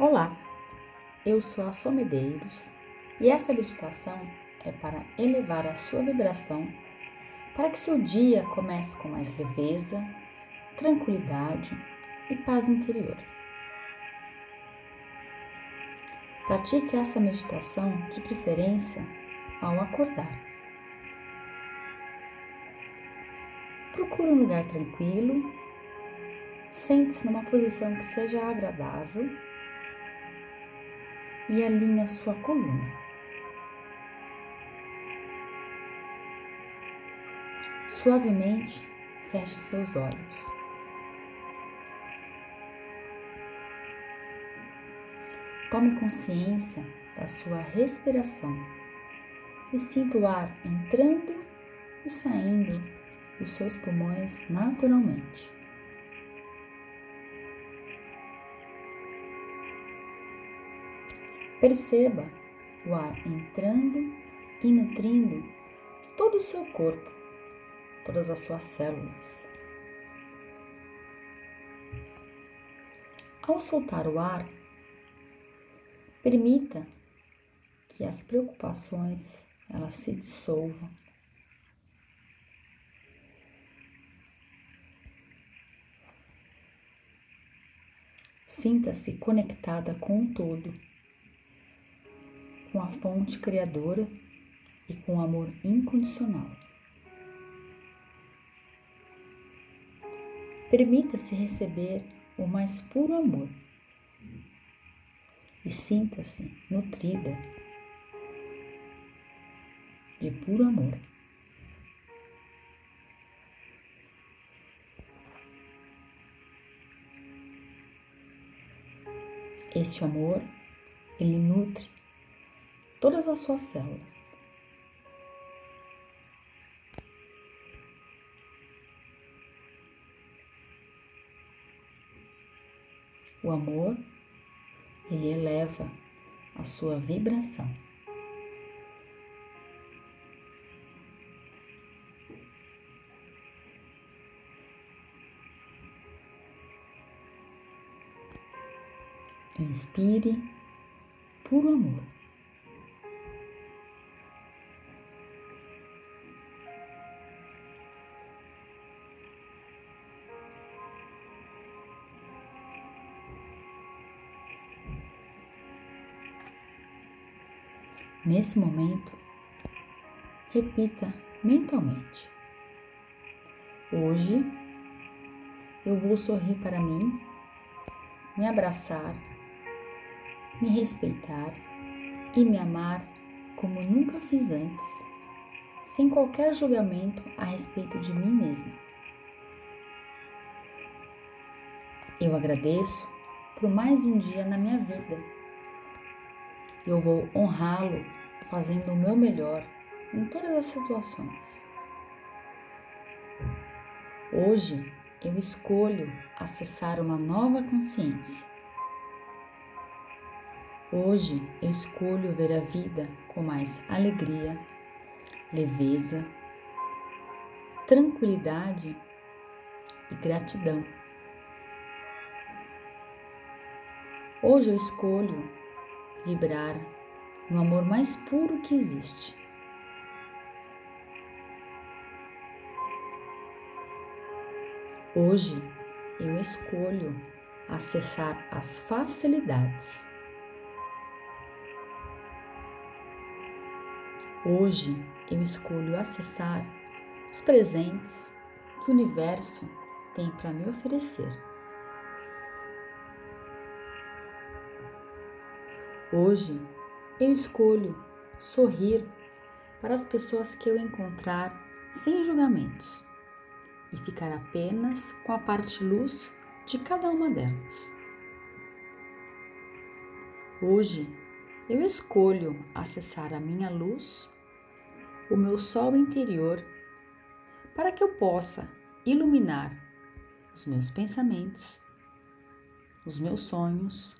Olá, eu sou a Somedeiros e essa meditação é para elevar a sua vibração para que seu dia comece com mais leveza, tranquilidade e paz interior. Pratique essa meditação de preferência ao acordar. Procure um lugar tranquilo, sente-se numa posição que seja agradável e alinhe a sua coluna. Suavemente feche seus olhos. Tome consciência da sua respiração e sinta o ar entrando e saindo dos seus pulmões naturalmente. Perceba o ar entrando e nutrindo todo o seu corpo, todas as suas células. Ao soltar o ar, permita que as preocupações elas se dissolvam. Sinta-se conectada com o todo fonte criadora e com amor incondicional. Permita-se receber o mais puro amor e sinta-se nutrida de puro amor. Este amor, ele nutre todas as suas células. O amor, ele eleva a sua vibração. Inspire puro amor. Nesse momento, repita mentalmente: Hoje eu vou sorrir para mim, me abraçar, me respeitar e me amar como nunca fiz antes, sem qualquer julgamento a respeito de mim mesma. Eu agradeço por mais um dia na minha vida eu vou honrá-lo fazendo o meu melhor em todas as situações. Hoje eu escolho acessar uma nova consciência. Hoje eu escolho ver a vida com mais alegria, leveza, tranquilidade e gratidão. Hoje eu escolho vibrar no amor mais puro que existe. Hoje eu escolho acessar as facilidades. Hoje eu escolho acessar os presentes que o universo tem para me oferecer. Hoje eu escolho sorrir para as pessoas que eu encontrar sem julgamentos e ficar apenas com a parte luz de cada uma delas. Hoje eu escolho acessar a minha luz, o meu sol interior, para que eu possa iluminar os meus pensamentos, os meus sonhos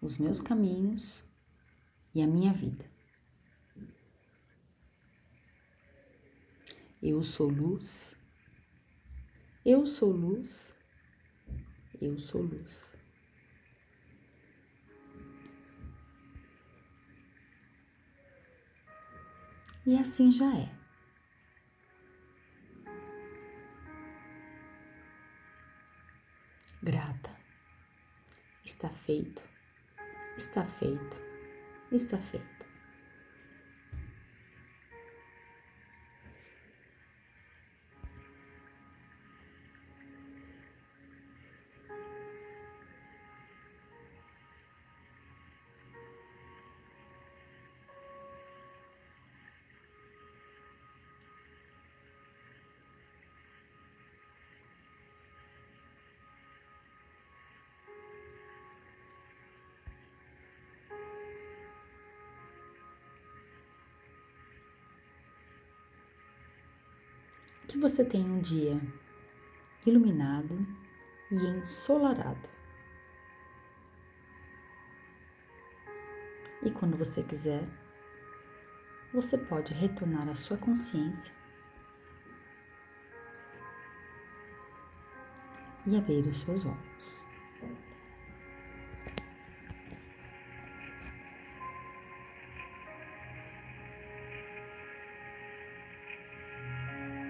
os meus caminhos e a minha vida. Eu sou luz, eu sou luz, eu sou luz. E assim já é. Grata, está feito. Está feito. Está feito. Que você tenha um dia iluminado e ensolarado. E quando você quiser, você pode retornar à sua consciência e abrir os seus olhos.